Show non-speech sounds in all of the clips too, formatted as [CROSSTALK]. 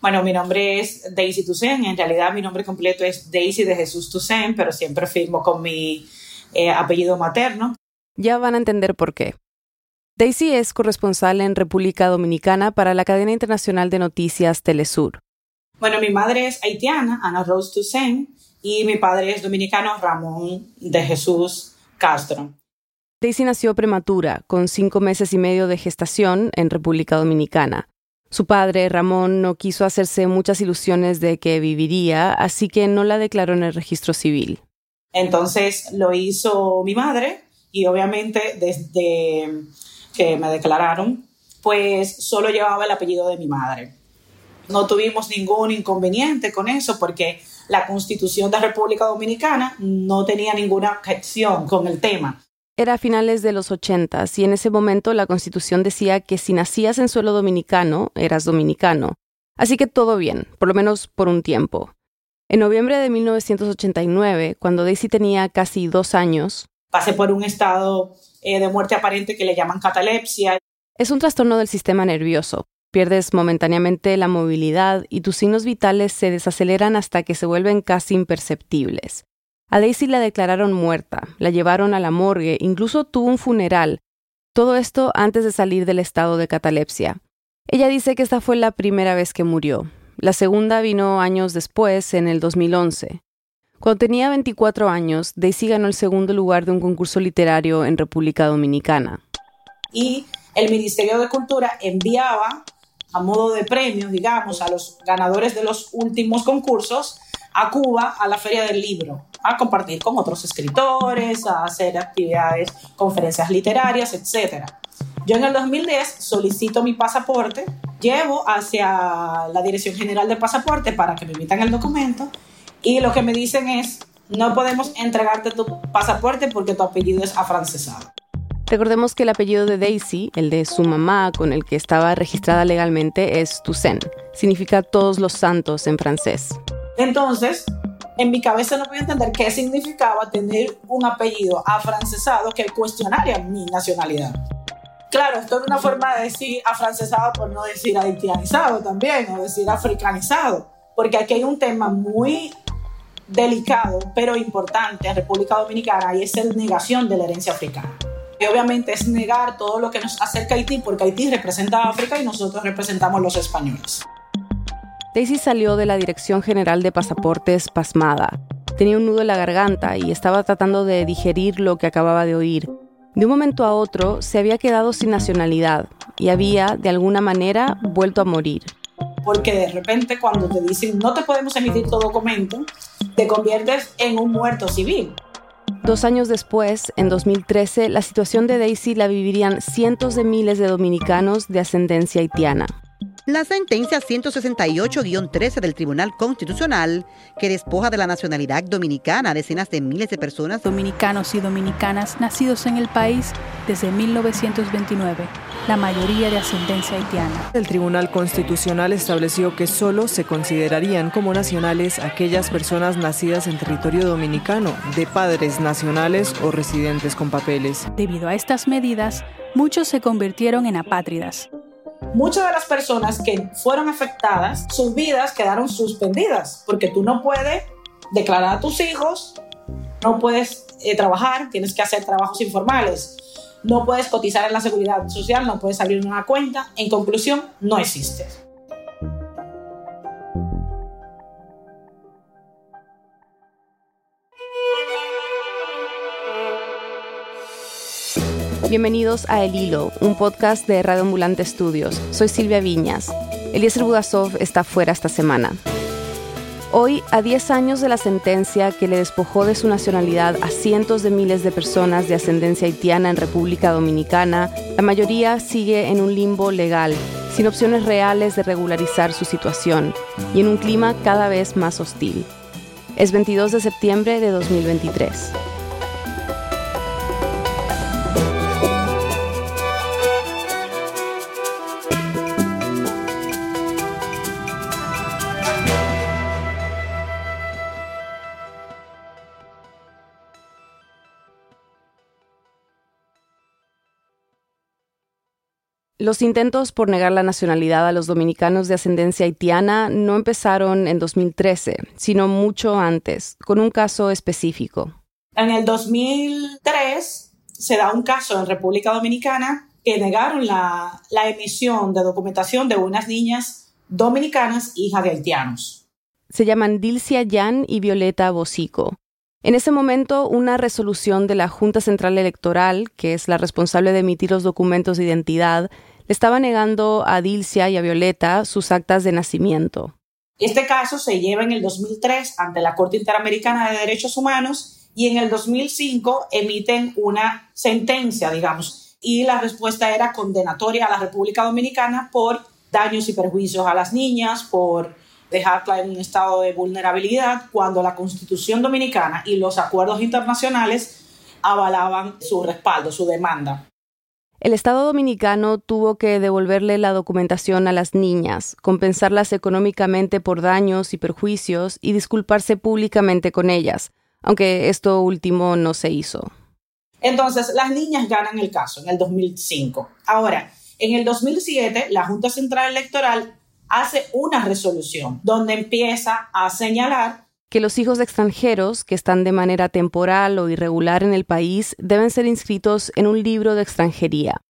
Bueno, mi nombre es Daisy Toussaint. En realidad mi nombre completo es Daisy de Jesús Toussaint, pero siempre firmo con mi eh, apellido materno. Ya van a entender por qué. Daisy es corresponsal en República Dominicana para la cadena internacional de noticias Telesur. Bueno, mi madre es haitiana, Ana Rose Toussaint, y mi padre es dominicano, Ramón de Jesús Castro. Daisy nació prematura, con cinco meses y medio de gestación en República Dominicana. Su padre, Ramón, no quiso hacerse muchas ilusiones de que viviría, así que no la declaró en el registro civil. Entonces lo hizo mi madre y obviamente desde que me declararon, pues solo llevaba el apellido de mi madre. No tuvimos ningún inconveniente con eso porque la Constitución de República Dominicana no tenía ninguna objeción con el tema. Era a finales de los 80 y en ese momento la Constitución decía que si nacías en suelo dominicano, eras dominicano. Así que todo bien, por lo menos por un tiempo. En noviembre de 1989, cuando Daisy tenía casi dos años, pasé por un estado eh, de muerte aparente que le llaman catalepsia. Es un trastorno del sistema nervioso. Pierdes momentáneamente la movilidad y tus signos vitales se desaceleran hasta que se vuelven casi imperceptibles. A Daisy la declararon muerta, la llevaron a la morgue, incluso tuvo un funeral. Todo esto antes de salir del estado de catalepsia. Ella dice que esta fue la primera vez que murió. La segunda vino años después, en el 2011. Cuando tenía 24 años, Daisy ganó el segundo lugar de un concurso literario en República Dominicana. Y el Ministerio de Cultura enviaba a modo de premio, digamos, a los ganadores de los últimos concursos a Cuba a la Feria del Libro, a compartir con otros escritores, a hacer actividades, conferencias literarias, etc. Yo en el 2010 solicito mi pasaporte, llevo hacia la Dirección General de Pasaporte para que me emitan el documento y lo que me dicen es, no podemos entregarte tu pasaporte porque tu apellido es afrancesado. Recordemos que el apellido de Daisy, el de su mamá con el que estaba registrada legalmente, es Toussaint. Significa todos los santos en francés. Entonces, en mi cabeza no podía entender qué significaba tener un apellido afrancesado que cuestionaría mi nacionalidad. Claro, esto es una forma de decir afrancesado por no decir haitianizado también, o decir africanizado, porque aquí hay un tema muy delicado, pero importante en República Dominicana y es la negación de la herencia africana. Y obviamente es negar todo lo que nos acerca a Haití, porque Haití representa a África y nosotros representamos los españoles. Daisy salió de la Dirección General de Pasaportes pasmada. Tenía un nudo en la garganta y estaba tratando de digerir lo que acababa de oír. De un momento a otro se había quedado sin nacionalidad y había, de alguna manera, vuelto a morir porque de repente cuando te dicen no te podemos emitir tu documento, te conviertes en un muerto civil. Dos años después, en 2013, la situación de Daisy la vivirían cientos de miles de dominicanos de ascendencia haitiana. La sentencia 168-13 del Tribunal Constitucional, que despoja de la nacionalidad dominicana a decenas de miles de personas dominicanos y dominicanas nacidos en el país desde 1929, la mayoría de ascendencia haitiana. El Tribunal Constitucional estableció que solo se considerarían como nacionales aquellas personas nacidas en territorio dominicano, de padres nacionales o residentes con papeles. Debido a estas medidas, muchos se convirtieron en apátridas, muchas de las personas que fueron afectadas, sus vidas quedaron suspendidas, porque tú no puedes declarar a tus hijos, no puedes eh, trabajar, tienes que hacer trabajos informales, no puedes cotizar en la seguridad social, no puedes abrir una cuenta, en conclusión, no existe. Bienvenidos a El Hilo, un podcast de Radio Ambulante Estudios. Soy Silvia Viñas. Eliezer Budasov está fuera esta semana. Hoy, a 10 años de la sentencia que le despojó de su nacionalidad a cientos de miles de personas de ascendencia haitiana en República Dominicana, la mayoría sigue en un limbo legal, sin opciones reales de regularizar su situación y en un clima cada vez más hostil. Es 22 de septiembre de 2023. Los intentos por negar la nacionalidad a los dominicanos de ascendencia haitiana no empezaron en 2013, sino mucho antes, con un caso específico. En el 2003 se da un caso en República Dominicana que negaron la, la emisión de documentación de unas niñas dominicanas hijas de haitianos. Se llaman Dilcia Yan y Violeta Bosico. En ese momento, una resolución de la Junta Central Electoral, que es la responsable de emitir los documentos de identidad, le estaba negando a Dilcia y a Violeta sus actas de nacimiento. Este caso se lleva en el 2003 ante la Corte Interamericana de Derechos Humanos y en el 2005 emiten una sentencia, digamos, y la respuesta era condenatoria a la República Dominicana por daños y perjuicios a las niñas, por dejarla en un estado de vulnerabilidad, cuando la Constitución Dominicana y los acuerdos internacionales avalaban su respaldo, su demanda. El Estado dominicano tuvo que devolverle la documentación a las niñas, compensarlas económicamente por daños y perjuicios y disculparse públicamente con ellas, aunque esto último no se hizo. Entonces, las niñas ganan el caso en el 2005. Ahora, en el 2007, la Junta Central Electoral hace una resolución donde empieza a señalar que los hijos de extranjeros que están de manera temporal o irregular en el país deben ser inscritos en un libro de extranjería.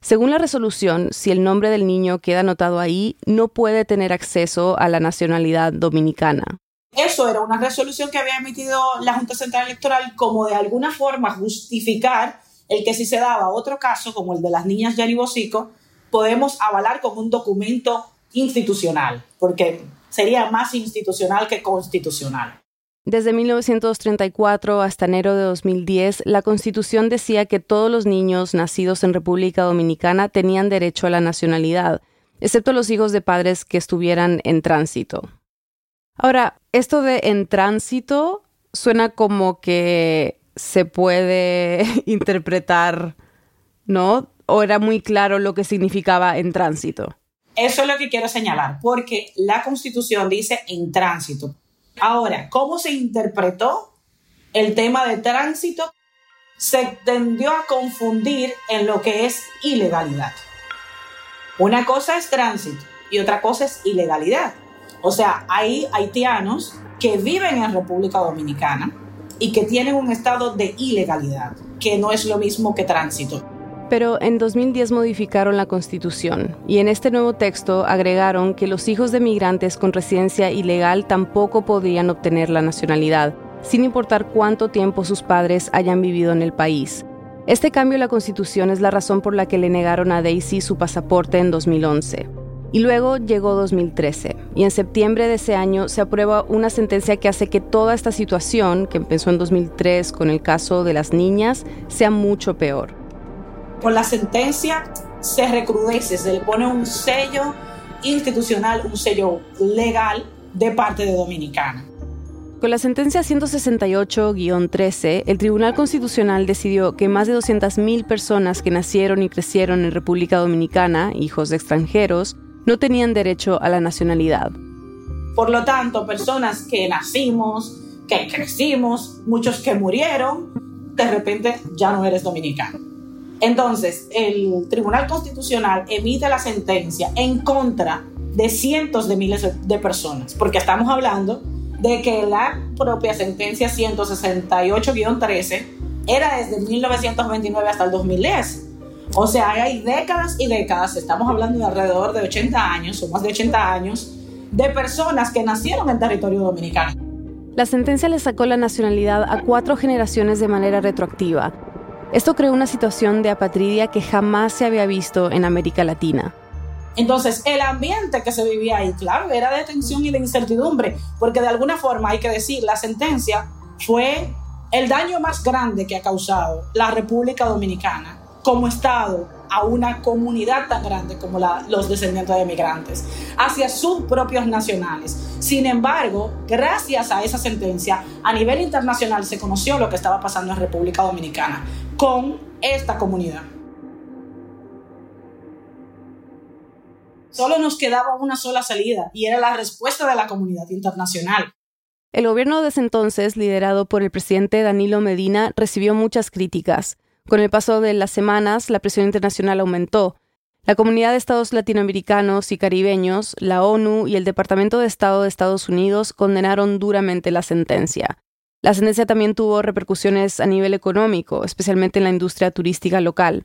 Según la resolución, si el nombre del niño queda anotado ahí, no puede tener acceso a la nacionalidad dominicana. Eso era una resolución que había emitido la Junta Central Electoral como de alguna forma justificar el que si se daba otro caso, como el de las niñas Bosico, podemos avalar con un documento institucional, porque sería más institucional que constitucional. Desde 1934 hasta enero de 2010, la Constitución decía que todos los niños nacidos en República Dominicana tenían derecho a la nacionalidad, excepto los hijos de padres que estuvieran en tránsito. Ahora, esto de en tránsito suena como que se puede [LAUGHS] interpretar, ¿no? ¿O era muy claro lo que significaba en tránsito? Eso es lo que quiero señalar, porque la Constitución dice en tránsito. Ahora, ¿cómo se interpretó el tema de tránsito? Se tendió a confundir en lo que es ilegalidad. Una cosa es tránsito y otra cosa es ilegalidad. O sea, hay haitianos que viven en República Dominicana y que tienen un estado de ilegalidad, que no es lo mismo que tránsito. Pero en 2010 modificaron la Constitución y en este nuevo texto agregaron que los hijos de migrantes con residencia ilegal tampoco podían obtener la nacionalidad, sin importar cuánto tiempo sus padres hayan vivido en el país. Este cambio en la Constitución es la razón por la que le negaron a Daisy su pasaporte en 2011. Y luego llegó 2013, y en septiembre de ese año se aprueba una sentencia que hace que toda esta situación, que empezó en 2003 con el caso de las niñas, sea mucho peor. Con la sentencia se recrudece, se le pone un sello institucional, un sello legal de parte de Dominicana. Con la sentencia 168-13, el Tribunal Constitucional decidió que más de 200.000 personas que nacieron y crecieron en República Dominicana, hijos de extranjeros, no tenían derecho a la nacionalidad. Por lo tanto, personas que nacimos, que crecimos, muchos que murieron, de repente ya no eres dominicano. Entonces, el Tribunal Constitucional emite la sentencia en contra de cientos de miles de personas, porque estamos hablando de que la propia sentencia 168-13 era desde 1929 hasta el 2010. O sea, hay décadas y décadas, estamos hablando de alrededor de 80 años o más de 80 años, de personas que nacieron en territorio dominicano. La sentencia le sacó la nacionalidad a cuatro generaciones de manera retroactiva, esto creó una situación de apatridia que jamás se había visto en América Latina. Entonces, el ambiente que se vivía ahí, claro, era de tensión y de incertidumbre, porque de alguna forma hay que decir, la sentencia fue el daño más grande que ha causado la República Dominicana como Estado a una comunidad tan grande como los descendientes de migrantes, hacia sus propios nacionales. Sin embargo, gracias a esa sentencia, a nivel internacional se conoció lo que estaba pasando en República Dominicana con esta comunidad. Solo nos quedaba una sola salida y era la respuesta de la comunidad internacional. El gobierno de ese entonces, liderado por el presidente Danilo Medina, recibió muchas críticas. Con el paso de las semanas, la presión internacional aumentó. La Comunidad de Estados Latinoamericanos y Caribeños, la ONU y el Departamento de Estado de Estados Unidos condenaron duramente la sentencia. La sentencia también tuvo repercusiones a nivel económico, especialmente en la industria turística local.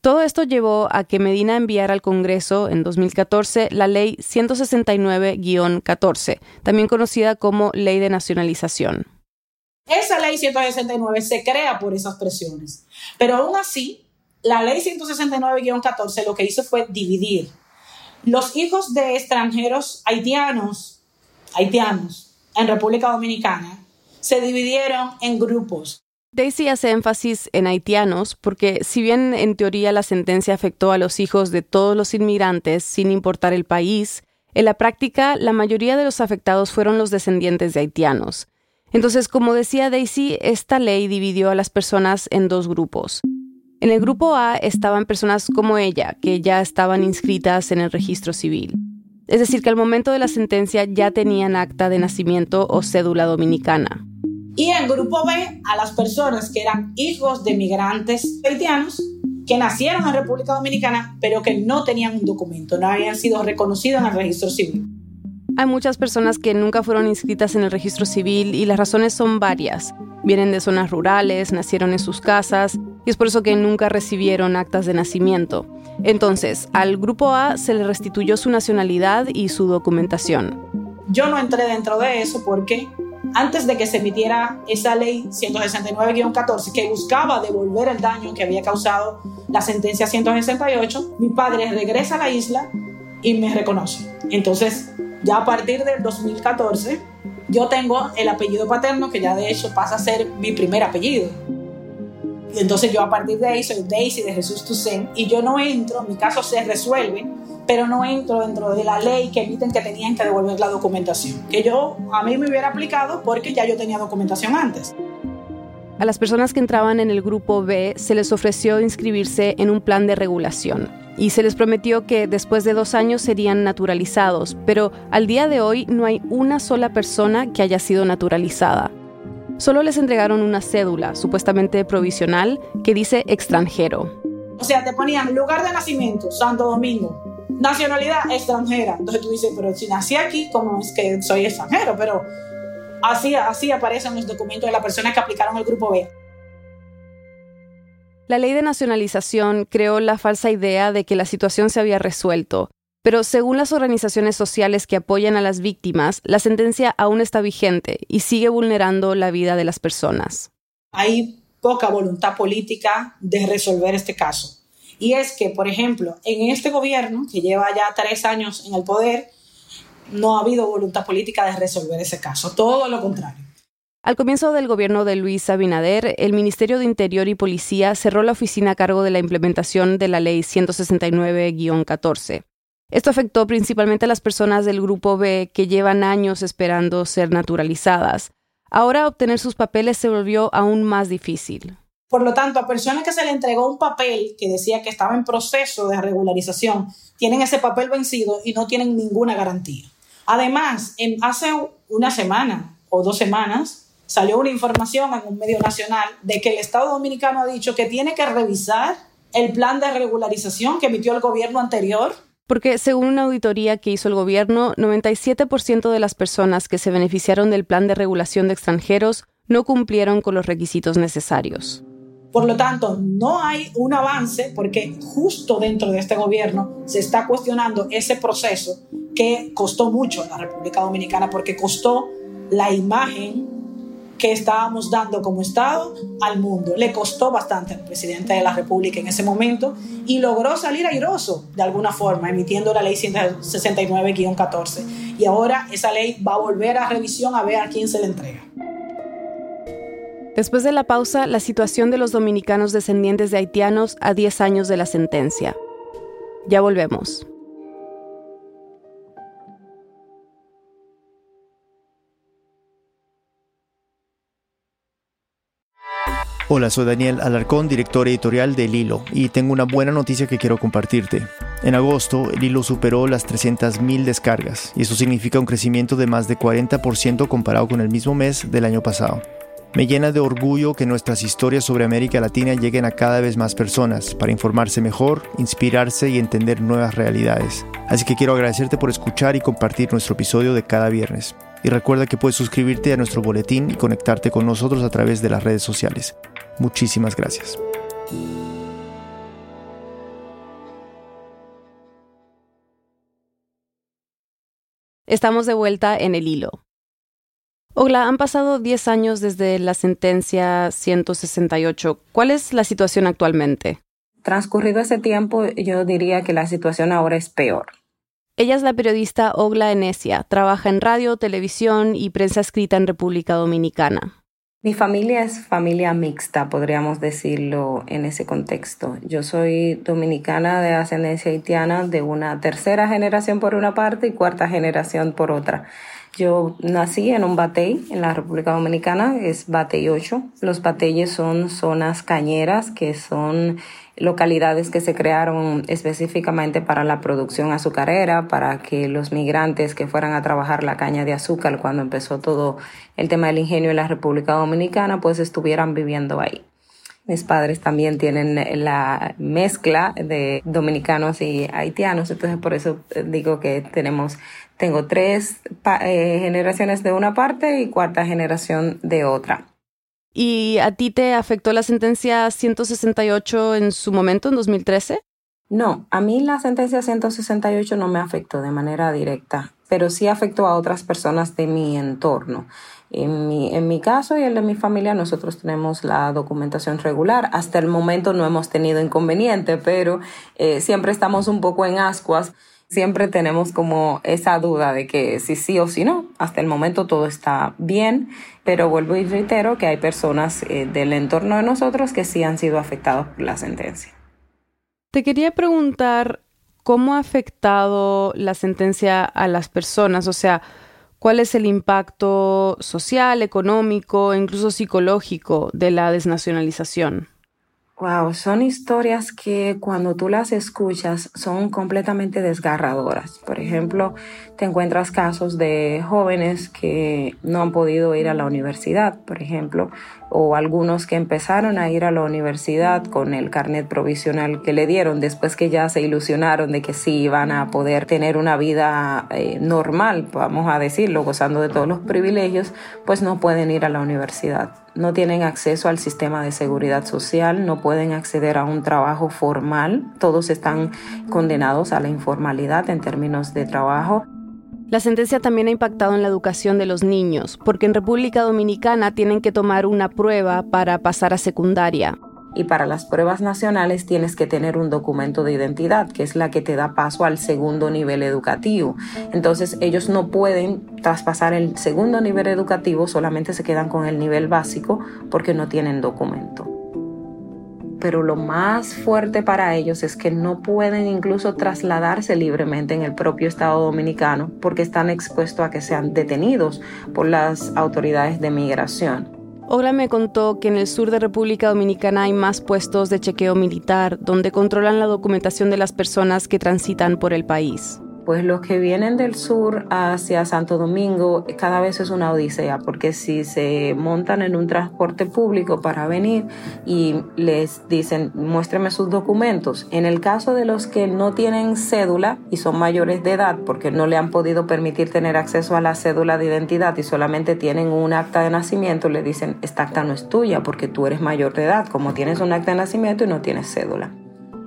Todo esto llevó a que Medina enviara al Congreso en 2014 la Ley 169-14, también conocida como Ley de Nacionalización. Esa Ley 169 se crea por esas presiones, pero aún así, la Ley 169-14 lo que hizo fue dividir los hijos de extranjeros haitianos, haitianos en República Dominicana, se dividieron en grupos. Daisy hace énfasis en haitianos porque si bien en teoría la sentencia afectó a los hijos de todos los inmigrantes sin importar el país, en la práctica la mayoría de los afectados fueron los descendientes de haitianos. Entonces, como decía Daisy, esta ley dividió a las personas en dos grupos. En el grupo A estaban personas como ella, que ya estaban inscritas en el registro civil. Es decir, que al momento de la sentencia ya tenían acta de nacimiento o cédula dominicana. Y en grupo B, a las personas que eran hijos de migrantes haitianos que nacieron en República Dominicana, pero que no tenían un documento, no habían sido reconocidos en el registro civil. Hay muchas personas que nunca fueron inscritas en el registro civil y las razones son varias. Vienen de zonas rurales, nacieron en sus casas y es por eso que nunca recibieron actas de nacimiento. Entonces, al grupo A se le restituyó su nacionalidad y su documentación. Yo no entré dentro de eso porque antes de que se emitiera esa ley 169-14 que buscaba devolver el daño que había causado la sentencia 168, mi padre regresa a la isla y me reconoce. Entonces, ya a partir del 2014, yo tengo el apellido paterno que ya de hecho pasa a ser mi primer apellido. Y entonces yo a partir de ahí soy Daisy de Jesús Toussaint y yo no entro, mi caso se resuelve pero no entro dentro de la ley que emiten que tenían que devolver la documentación, que yo a mí me hubiera aplicado porque ya yo tenía documentación antes. A las personas que entraban en el grupo B se les ofreció inscribirse en un plan de regulación y se les prometió que después de dos años serían naturalizados, pero al día de hoy no hay una sola persona que haya sido naturalizada. Solo les entregaron una cédula, supuestamente provisional, que dice extranjero. O sea, te ponían lugar de nacimiento, Santo Domingo, nacionalidad extranjera. Entonces tú dices, pero si nací aquí, ¿cómo es que soy extranjero? Pero así, así aparecen los documentos de las personas que aplicaron el grupo B. La ley de nacionalización creó la falsa idea de que la situación se había resuelto, pero según las organizaciones sociales que apoyan a las víctimas, la sentencia aún está vigente y sigue vulnerando la vida de las personas. Hay poca voluntad política de resolver este caso. Y es que, por ejemplo, en este gobierno, que lleva ya tres años en el poder, no ha habido voluntad política de resolver ese caso, todo lo contrario. Al comienzo del gobierno de Luis Abinader, el Ministerio de Interior y Policía cerró la oficina a cargo de la implementación de la Ley 169-14. Esto afectó principalmente a las personas del Grupo B que llevan años esperando ser naturalizadas. Ahora obtener sus papeles se volvió aún más difícil. Por lo tanto, a personas que se le entregó un papel que decía que estaba en proceso de regularización, tienen ese papel vencido y no tienen ninguna garantía. Además, en, hace una semana o dos semanas salió una información en un medio nacional de que el Estado Dominicano ha dicho que tiene que revisar el plan de regularización que emitió el gobierno anterior porque según una auditoría que hizo el gobierno, 97% de las personas que se beneficiaron del plan de regulación de extranjeros no cumplieron con los requisitos necesarios. Por lo tanto, no hay un avance porque justo dentro de este gobierno se está cuestionando ese proceso que costó mucho a la República Dominicana porque costó la imagen que estábamos dando como Estado al mundo. Le costó bastante al presidente de la República en ese momento y logró salir airoso de alguna forma, emitiendo la ley 169-14. Y ahora esa ley va a volver a revisión a ver a quién se le entrega. Después de la pausa, la situación de los dominicanos descendientes de haitianos a 10 años de la sentencia. Ya volvemos. Hola, soy Daniel Alarcón, director editorial de Lilo, y tengo una buena noticia que quiero compartirte. En agosto, el hilo superó las 300.000 descargas, y eso significa un crecimiento de más de 40% comparado con el mismo mes del año pasado. Me llena de orgullo que nuestras historias sobre América Latina lleguen a cada vez más personas para informarse mejor, inspirarse y entender nuevas realidades. Así que quiero agradecerte por escuchar y compartir nuestro episodio de cada viernes. Y recuerda que puedes suscribirte a nuestro boletín y conectarte con nosotros a través de las redes sociales. Muchísimas gracias. Estamos de vuelta en el hilo. Ogla, han pasado 10 años desde la sentencia 168. ¿Cuál es la situación actualmente? Transcurrido ese tiempo, yo diría que la situación ahora es peor. Ella es la periodista Ogla Enesia. Trabaja en radio, televisión y prensa escrita en República Dominicana. Mi familia es familia mixta, podríamos decirlo en ese contexto. Yo soy dominicana de ascendencia haitiana de una tercera generación por una parte y cuarta generación por otra. Yo nací en un batey en la República Dominicana, es Batey 8. Los bateyes son zonas cañeras que son localidades que se crearon específicamente para la producción azucarera, para que los migrantes que fueran a trabajar la caña de azúcar cuando empezó todo el tema del ingenio en la República Dominicana, pues estuvieran viviendo ahí. Mis padres también tienen la mezcla de dominicanos y haitianos, entonces por eso digo que tenemos tengo tres eh, generaciones de una parte y cuarta generación de otra. ¿Y a ti te afectó la sentencia 168 en su momento, en 2013? No, a mí la sentencia 168 no me afectó de manera directa, pero sí afectó a otras personas de mi entorno. En mi, en mi caso y el de mi familia, nosotros tenemos la documentación regular. Hasta el momento no hemos tenido inconveniente, pero eh, siempre estamos un poco en ascuas siempre tenemos como esa duda de que si sí o si no. Hasta el momento todo está bien, pero vuelvo y reitero que hay personas eh, del entorno de nosotros que sí han sido afectados por la sentencia. Te quería preguntar cómo ha afectado la sentencia a las personas, o sea, cuál es el impacto social, económico e incluso psicológico de la desnacionalización. Wow, son historias que cuando tú las escuchas son completamente desgarradoras. Por ejemplo, te encuentras casos de jóvenes que no han podido ir a la universidad, por ejemplo, o algunos que empezaron a ir a la universidad con el carnet provisional que le dieron después que ya se ilusionaron de que sí iban a poder tener una vida eh, normal, vamos a decirlo, gozando de todos los privilegios, pues no pueden ir a la universidad no tienen acceso al sistema de seguridad social, no pueden acceder a un trabajo formal, todos están condenados a la informalidad en términos de trabajo. La sentencia también ha impactado en la educación de los niños, porque en República Dominicana tienen que tomar una prueba para pasar a secundaria y para las pruebas nacionales tienes que tener un documento de identidad, que es la que te da paso al segundo nivel educativo. Entonces ellos no pueden traspasar el segundo nivel educativo, solamente se quedan con el nivel básico porque no tienen documento. Pero lo más fuerte para ellos es que no pueden incluso trasladarse libremente en el propio Estado dominicano porque están expuestos a que sean detenidos por las autoridades de migración. Ogra me contó que en el sur de República Dominicana hay más puestos de chequeo militar donde controlan la documentación de las personas que transitan por el país pues los que vienen del sur hacia Santo Domingo cada vez es una odisea, porque si se montan en un transporte público para venir y les dicen muéstreme sus documentos, en el caso de los que no tienen cédula y son mayores de edad porque no le han podido permitir tener acceso a la cédula de identidad y solamente tienen un acta de nacimiento, le dicen esta acta no es tuya porque tú eres mayor de edad, como tienes un acta de nacimiento y no tienes cédula.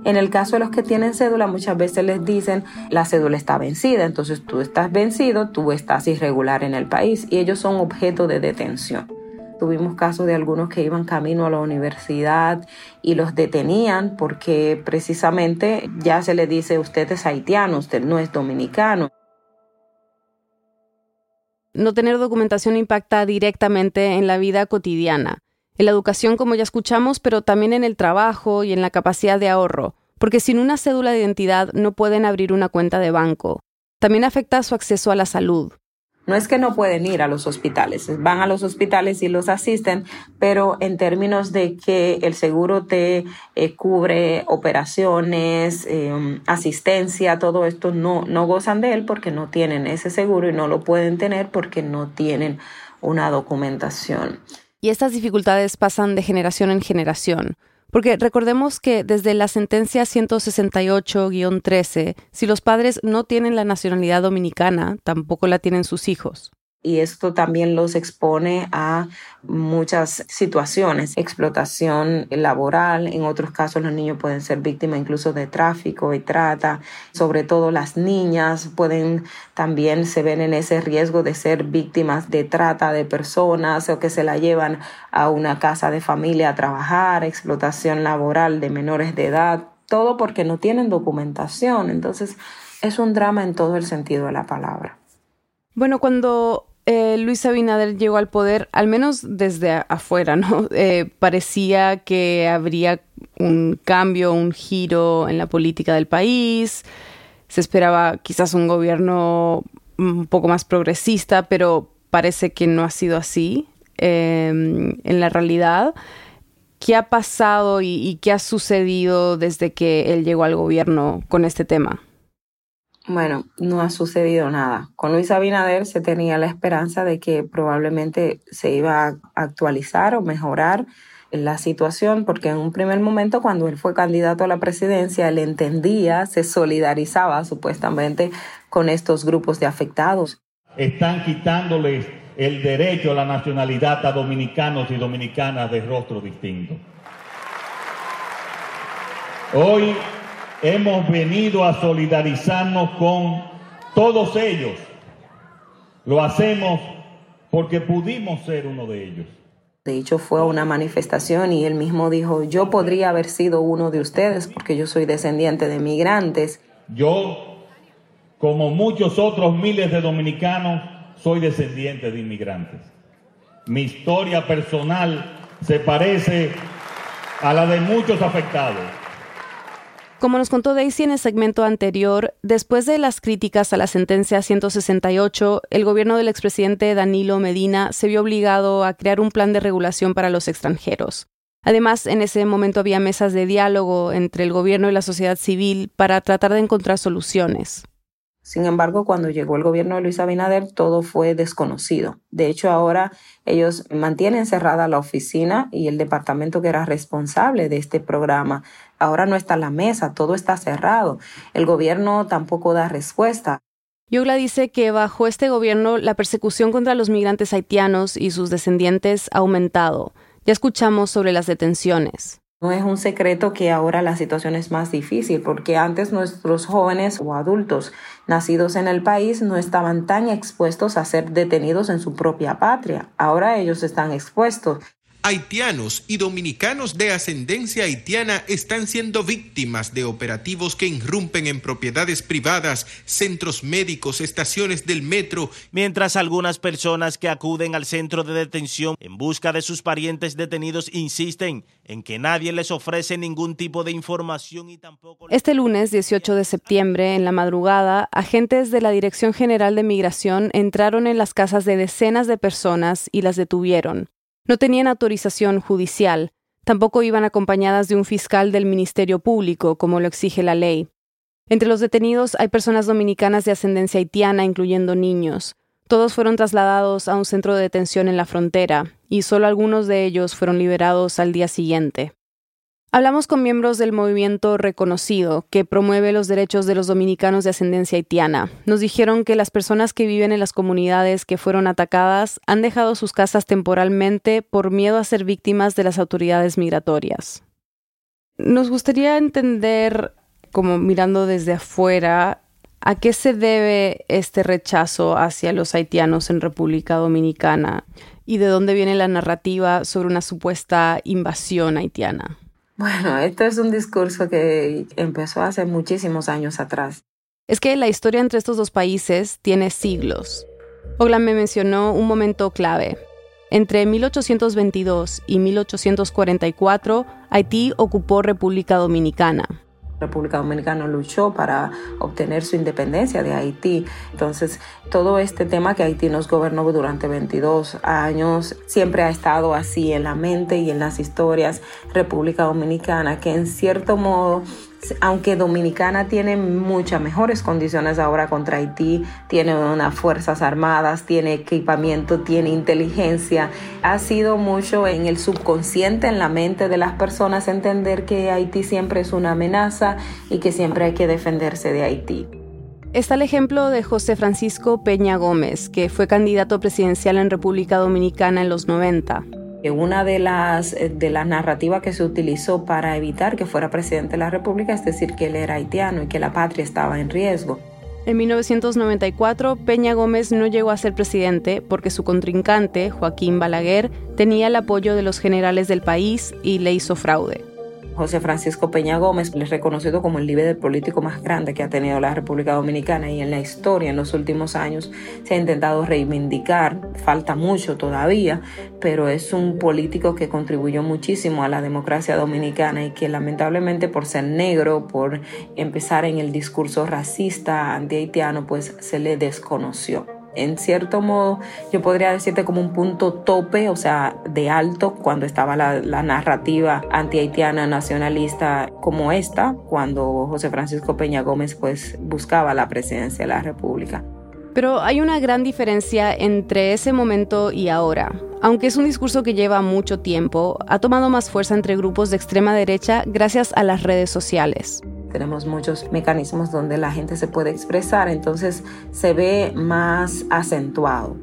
En el caso de los que tienen cédula, muchas veces les dicen la cédula está vencida, entonces tú estás vencido, tú estás irregular en el país y ellos son objeto de detención. Tuvimos casos de algunos que iban camino a la universidad y los detenían porque precisamente ya se les dice usted es haitiano, usted no es dominicano. No tener documentación impacta directamente en la vida cotidiana en la educación como ya escuchamos, pero también en el trabajo y en la capacidad de ahorro, porque sin una cédula de identidad no pueden abrir una cuenta de banco. También afecta su acceso a la salud. No es que no pueden ir a los hospitales, van a los hospitales y los asisten, pero en términos de que el seguro te eh, cubre operaciones, em, asistencia, todo esto, no, no gozan de él porque no tienen ese seguro y no lo pueden tener porque no tienen una documentación. Y estas dificultades pasan de generación en generación. Porque recordemos que desde la sentencia 168-13, si los padres no tienen la nacionalidad dominicana, tampoco la tienen sus hijos y esto también los expone a muchas situaciones, explotación laboral, en otros casos los niños pueden ser víctimas incluso de tráfico y trata, sobre todo las niñas pueden también se ven en ese riesgo de ser víctimas de trata de personas o que se la llevan a una casa de familia a trabajar, explotación laboral de menores de edad, todo porque no tienen documentación, entonces es un drama en todo el sentido de la palabra. Bueno, cuando eh, Luis Abinader llegó al poder, al menos desde afuera, ¿no? [LAUGHS] Eh, parecía que habría un cambio, un giro en la política del país. Se esperaba quizás un gobierno un poco más progresista, pero parece que no ha sido así em, en la realidad. ¿Qué ha pasado y qué ha sucedido desde que él llegó al gobierno con este tema? Bueno, no ha sucedido nada. Con Luis Abinader se tenía la esperanza de que probablemente se iba a actualizar o mejorar la situación, porque en un primer momento cuando él fue candidato a la presidencia, él entendía, se solidarizaba supuestamente con estos grupos de afectados. Están quitándoles el derecho a la nacionalidad a dominicanos y dominicanas de rostro distinto. Hoy hemos venido a solidarizarnos con todos ellos. Lo hacemos porque pudimos ser uno de ellos. De hecho, fue una manifestación y él mismo dijo, yo podría haber sido uno de ustedes porque yo soy descendiente de migrantes. Yo, como muchos otros miles de dominicanos, soy descendiente de inmigrantes. Mi historia personal se parece a la de muchos afectados. Como nos contó Daisy en el segmento anterior, después de las críticas a la sentencia 168, el gobierno del expresidente Danilo Medina se vio obligado a crear un plan de regulación para los extranjeros. Además, en ese momento había mesas de diálogo entre el gobierno y la sociedad civil para tratar de encontrar soluciones. Sin embargo, cuando llegó el gobierno de Luis Abinader, todo fue desconocido. De hecho, ahora ellos mantienen cerrada la oficina y el departamento que era responsable de este programa. Ahora no está en la mesa, todo está cerrado. El gobierno tampoco da respuesta. Yogla dice que bajo este gobierno la persecución contra los migrantes haitianos y sus descendientes ha aumentado. Ya escuchamos sobre las detenciones. No es un secreto que ahora la situación es más difícil porque antes nuestros jóvenes o adultos nacidos en el país no estaban tan expuestos a ser detenidos en su propia patria. Ahora ellos están expuestos haitianos y dominicanos de ascendencia haitiana están siendo víctimas de operativos que irrumpen en propiedades privadas, centros médicos, estaciones del metro. Mientras algunas personas que acuden al centro de detención en busca de sus parientes detenidos insisten en que nadie les ofrece ningún tipo de información y tampoco... Este lunes 18 de septiembre, en la madrugada, agentes de la Dirección General de Migración entraron en las casas de decenas de personas y las detuvieron. No tenían autorización judicial, tampoco iban acompañadas de un fiscal del Ministerio Público, como lo exige la ley. Entre los detenidos hay personas dominicanas de ascendencia haitiana, incluyendo niños. Todos fueron trasladados a un centro de detención en la frontera, y solo algunos de ellos fueron liberados al día siguiente. Hablamos con miembros del movimiento reconocido que promueve los derechos de los dominicanos de ascendencia haitiana. Nos dijeron que las personas que viven en las comunidades que fueron atacadas han dejado sus casas temporalmente por miedo a ser víctimas de las autoridades migratorias. Nos gustaría entender, como mirando desde afuera, a qué se debe este rechazo hacia los haitianos en República Dominicana y de dónde viene la narrativa sobre una supuesta invasión haitiana. Bueno, esto es un discurso que empezó hace muchísimos años atrás. Es que la historia entre estos dos países tiene siglos. Ogla me mencionó un momento clave. Entre 1822 y 1844, Haití ocupó República Dominicana. República Dominicana luchó para obtener su independencia de Haití. Entonces, todo este tema que Haití nos gobernó durante 22 años siempre ha estado así en la mente y en las historias República Dominicana, que en cierto modo aunque Dominicana tiene muchas mejores condiciones ahora contra Haití, tiene unas fuerzas armadas, tiene equipamiento, tiene inteligencia, ha sido mucho en el subconsciente, en la mente de las personas entender que Haití siempre es una amenaza y que siempre hay que defenderse de Haití. Está el ejemplo de José Francisco Peña Gómez, que fue candidato presidencial en República Dominicana en los 90. Una de las, eh, de las narrativas que se utilizó para evitar que fuera presidente de la República es decir que él era haitiano y que la patria estaba en riesgo. En 1994, Peña Gómez no llegó a ser presidente porque su contrincante, Joaquín Balaguer, tenía el apoyo de los generales del país y le hizo fraude. José Francisco Peña Gómez es reconocido como el líder político más grande que ha tenido la República Dominicana y en la historia en los últimos años se ha intentado reivindicar, falta mucho todavía, pero es un político que contribuyó muchísimo a la democracia dominicana y que lamentablemente por ser negro, por empezar en el discurso racista anti-haitiano, pues se le desconoció en cierto modo, yo podría decirte como un punto tope, o sea, de alto, cuando estaba la, narrativa anti-haitiana nacionalista como esta, cuando José Francisco Peña Gómez pues buscaba la presidencia de la República. Pero hay una gran diferencia entre ese momento y ahora. Aunque es un discurso que lleva mucho tiempo, ha tomado más fuerza entre grupos de extrema derecha gracias a las redes sociales tenemos muchos mecanismos donde la gente se puede expresar, entonces se ve más acentuado.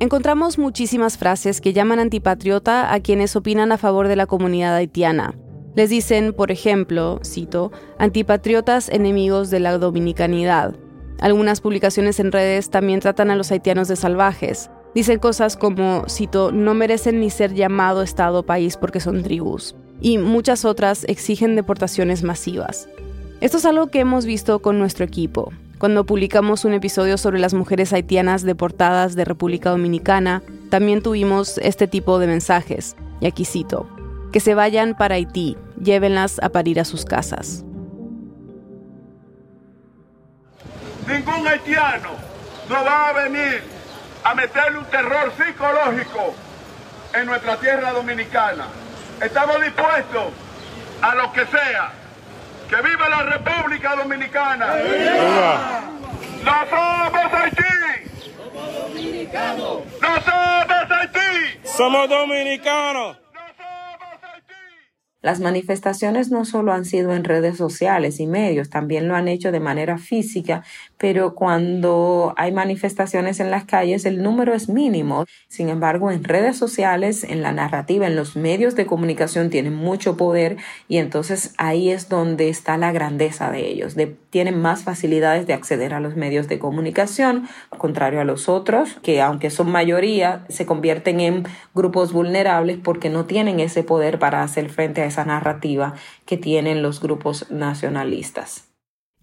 Encontramos muchísimas frases que llaman antipatriota a quienes opinan a favor de la comunidad haitiana. Les dicen, por ejemplo, cito, antipatriotas enemigos de la dominicanidad. Algunas publicaciones en redes también tratan a los haitianos de salvajes. Dicen cosas como, cito, no merecen ni ser llamado Estado país porque son tribus. Y muchas otras exigen deportaciones masivas. Esto es algo que hemos visto con nuestro equipo. Cuando publicamos un episodio sobre las mujeres haitianas deportadas de República Dominicana, también tuvimos este tipo de mensajes. Y aquí cito, que se vayan para Haití, llévenlas a parir a sus casas. Ningún haitiano no va a venir a meterle un terror psicológico en nuestra tierra dominicana. Estamos dispuestos a lo que sea ¡Que viva la República Dominicana! ¡Viva! ¡No somos Haití! ¡Somos dominicanos! ¡No somos Haití! ¡Somos dominicanos! Las manifestaciones no solo han sido en redes sociales y medios, también lo han hecho de manera física, pero cuando hay manifestaciones en las calles el número es mínimo. Sin embargo, en redes sociales, en la narrativa, en los medios de comunicación tienen mucho poder y entonces ahí es donde está la grandeza de ellos. tienen más facilidades de acceder a los medios de comunicación, contrario a los otros, que aunque son mayoría, se convierten en grupos vulnerables porque no tienen ese poder para hacer frente a esa narrativa que tienen los grupos nacionalistas.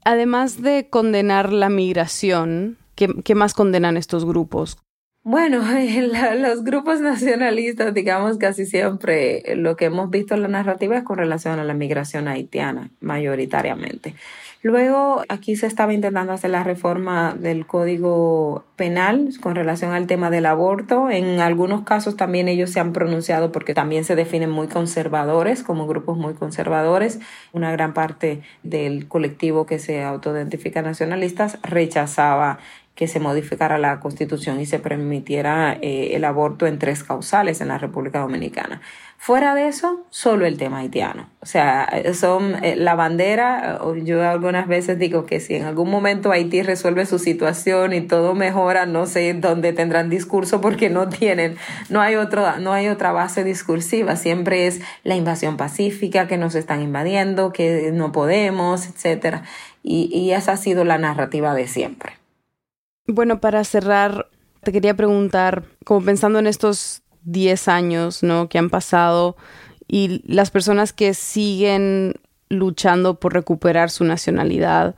Además de condenar la migración, ¿qué, más condenan estos grupos? Bueno, [LAUGHS] los grupos nacionalistas, digamos, casi siempre lo que hemos visto en la narrativa es con relación a la migración haitiana, mayoritariamente. Luego, aquí se estaba intentando hacer la reforma del Código Penal con relación al tema del aborto. En algunos casos también ellos se han pronunciado porque también se definen muy conservadores, como grupos muy conservadores. Una gran parte del colectivo que se autoidentifica nacionalistas rechazaba que se modificara la constitución y se permitiera eh, el aborto en tres causales en la República Dominicana. Fuera de eso, solo el tema haitiano. O sea, son eh, la bandera, yo algunas veces digo que si en algún momento Haití resuelve su situación y todo mejora, no sé dónde tendrán discurso porque no tienen, no hay otro, no hay otra base discursiva, siempre es la invasión pacífica, que nos están invadiendo, que no podemos. Y, y esa ha sido la narrativa de siempre. Bueno, para cerrar, te quería preguntar, como pensando en estos 10 años, ¿no? Que han pasado y las personas que siguen luchando por recuperar su nacionalidad,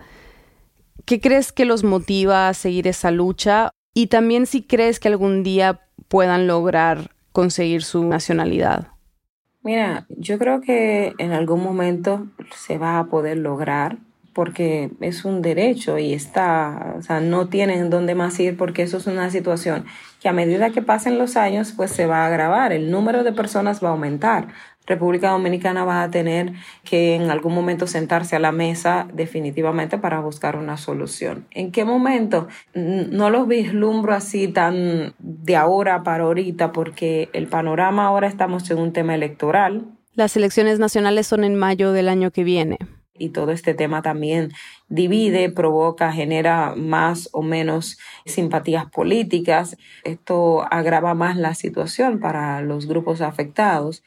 ¿qué crees que los motiva a seguir esa lucha? Y también si crees que algún día puedan lograr conseguir su nacionalidad. Mira, yo creo que en algún momento se va a poder lograr porque es un derecho y está, o sea, no tienen dónde más ir porque eso es una situación que a medida que pasen los años, pues se va a agravar, el número de personas va a aumentar. República Dominicana va a tener que en algún momento sentarse a la mesa definitivamente para buscar una solución. ¿En qué momento? No los vislumbro así tan de ahora para ahorita porque el panorama ahora estamos en un tema electoral. Las elecciones nacionales son en mayo del año que viene y todo este tema también divide, provoca, genera más o menos simpatías políticas. Esto agrava más la situación para los grupos afectados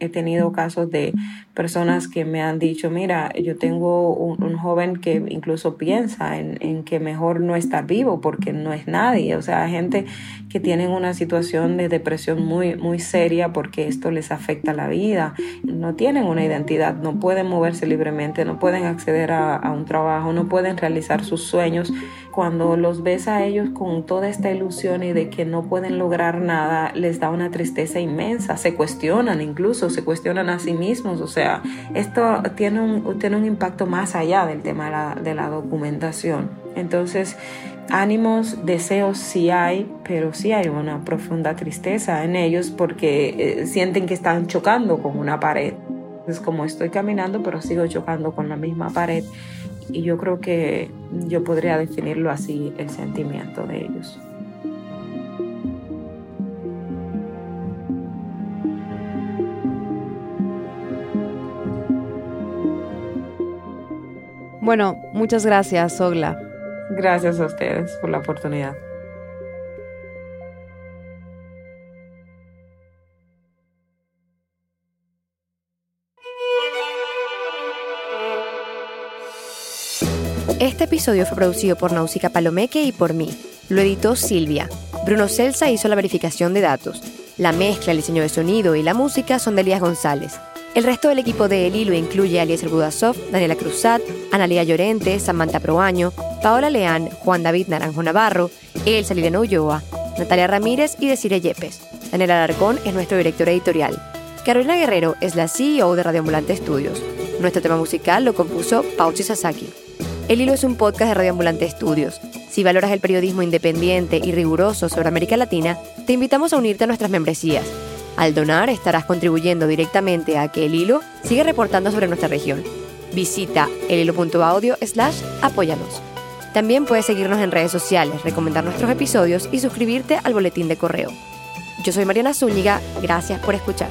he tenido casos de personas que me han dicho, mira, yo tengo un, joven que incluso piensa en, en, que mejor no estar vivo porque no es nadie. O sea, gente que tienen una situación de depresión muy, muy seria porque esto les afecta la vida. No tienen una identidad, no pueden moverse libremente, no pueden acceder a, a un trabajo, no pueden realizar sus sueños. Cuando los ves a ellos con toda esta ilusión y de que no pueden lograr nada, les da una tristeza inmensa, se cuestionan incluso se cuestionan a sí mismos. O sea, esto tiene un, tiene un impacto más allá del tema de la, de la documentación. Entonces, ánimos, deseos sí hay, pero sí hay una profunda tristeza en ellos porque eh, sienten que están chocando con una pared. Es como estoy caminando, pero sigo chocando con la misma pared. Y yo creo que yo podría definirlo así, el sentimiento de ellos. Bueno, muchas gracias, Ogla. Gracias a ustedes por la oportunidad. Este episodio fue producido por Nausica Palomeque y por mí. Lo editó Silvia. Bruno Celsa hizo la verificación de datos. La mezcla, el diseño de sonido y la música son de Elías González. El resto del equipo de El Hilo incluye a Eliezer Budasov, Daniela Cruzat, Analia Llorente, Samantha Proaño, Paola Leán, Juan David Naranjo Navarro, Elsa Liliana Ulloa, Natalia Ramírez y Desire Yepes. Daniela Alarcón es nuestro director editorial. Carolina Guerrero es la CEO de Radio Ambulante Estudios. Nuestro tema musical lo compuso Pauchi Sasaki. El Hilo es un podcast de Radio Ambulante Estudios. Si valoras el periodismo independiente y riguroso sobre América Latina, te invitamos a unirte a nuestras membresías al donar estarás contribuyendo directamente a que el hilo siga reportando sobre nuestra región. Visita elhilo.audio slash apóyanos. También puedes seguirnos en redes sociales, recomendar nuestros episodios y suscribirte al boletín de correo. Yo soy Mariana Zúñiga, gracias por escuchar.